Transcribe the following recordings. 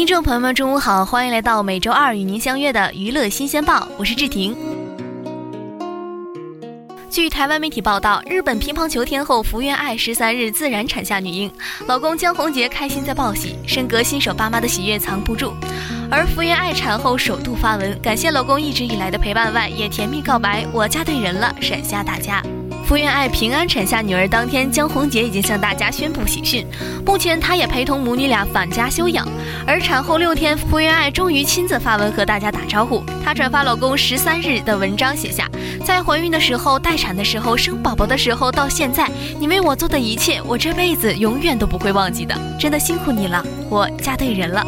听众朋友们，中午好，欢迎来到每周二与您相约的娱乐新鲜报，我是志婷。据台湾媒体报道，日本乒乓球天后福原爱十三日自然产下女婴，老公江宏杰开心在报喜，身隔新手爸妈的喜悦藏不住。而福原爱产后首度发文，感谢老公一直以来的陪伴外，也甜蜜告白：“我嫁对人了，闪瞎大家。”福原爱平安产下女儿当天，江宏杰已经向大家宣布喜讯。目前，他也陪同母女俩返家休养。而产后六天，福原爱终于亲自发文和大家打招呼。她转发老公十三日的文章，写下：在怀孕的时候、待产的时候、生宝宝的时候，到现在，你为我做的一切，我这辈子永远都不会忘记的。真的辛苦你了，我嫁对人了。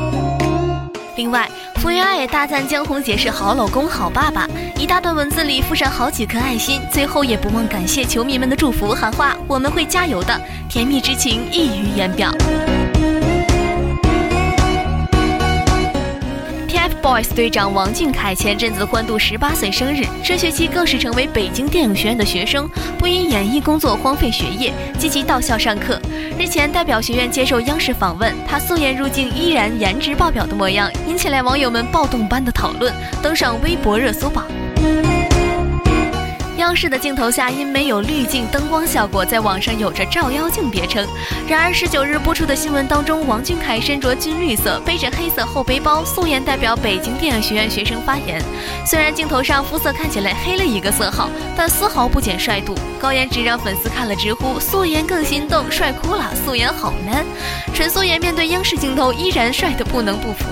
另外，福原爱也大赞江宏杰是好老公、好爸爸，一大段文字里附上好几颗爱心，最后也不忘感谢球迷们的祝福，喊话我们会加油的，甜蜜之情溢于言表。BOYS 队长王俊凯前阵子欢度十八岁生日，这学期更是成为北京电影学院的学生，不因演艺工作荒废学业，积极到校上课。日前代表学院接受央视访问，他素颜入镜依然颜值爆表的模样，引起了网友们暴动般的讨论，登上微博热搜榜。央视的镜头下，因没有滤镜灯光效果，在网上有着“照妖镜”别称。然而，十九日播出的新闻当中，王俊凯身着军绿色，背着黑色后背包，素颜代表北京电影学院学生发言。虽然镜头上肤色看起来黑了一个色号，但丝毫不减帅度。高颜值让粉丝看了直呼：“素颜更心动，帅哭了！素颜好 man。”纯素颜面对央视镜头，依然帅得不能不服。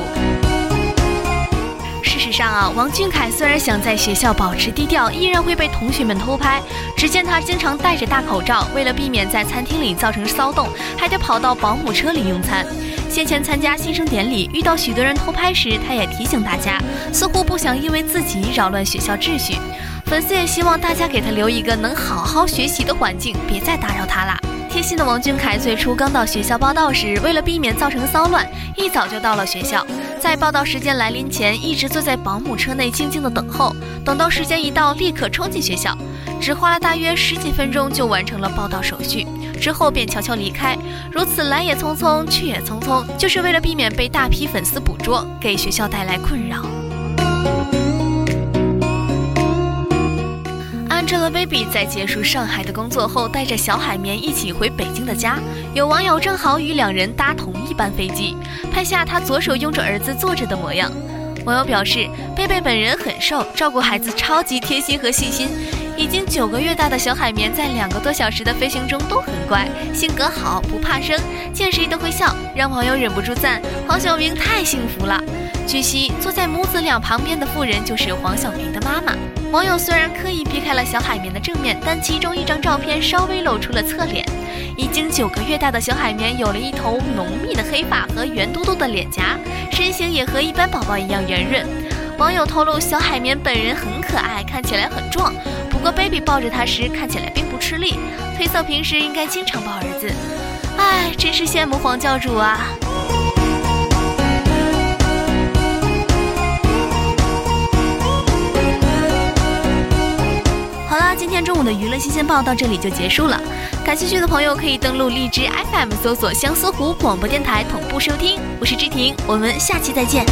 事实上啊，王俊凯虽然想在学校保持低调，依然会被同学们偷拍。只见他经常戴着大口罩，为了避免在餐厅里造成骚动，还得跑到保姆车里用餐。先前参加新生典礼，遇到许多人偷拍时，他也提醒大家，似乎不想因为自己扰乱学校秩序。粉丝也希望大家给他留一个能好好学习的环境，别再打扰他啦。贴心的王俊凯最初刚到学校报道时，为了避免造成骚乱，一早就到了学校。在报道时间来临前，一直坐在保姆车内静静的等候。等到时间一到，立刻冲进学校，只花了大约十几分钟就完成了报道手续。之后便悄悄离开。如此来也匆匆，去也匆匆，就是为了避免被大批粉丝捕捉，给学校带来困扰。Angelababy 在结束上海的工作后，带着小海绵一起回北京的家。有网友正好与两人搭同一班飞机，拍下她左手拥着儿子坐着的模样。网友表示，贝贝本人很瘦，照顾孩子超级贴心和细心。已经九个月大的小海绵，在两个多小时的飞行中都很乖，性格好，不怕生，见谁都会笑，让网友忍不住赞黄晓明太幸福了。据悉，坐在母子俩旁边的妇人就是黄晓明的妈妈。网友虽然刻意避开了小海绵的正面，但其中一张照片稍微露出了侧脸。已经九个月大的小海绵有了一头浓密的黑发和圆嘟嘟的脸颊，身形也和一般宝宝一样圆润。网友透露，小海绵本人很可爱，看起来很壮，不过 baby 抱着它时看起来并不吃力，推测平时应该经常抱儿子。唉，真是羡慕黄教主啊！今天中午的娱乐新鲜报到这里就结束了，感兴趣的朋友可以登录荔枝 FM 搜索相思湖广播电台同步收听。我是知婷，我们下期再见。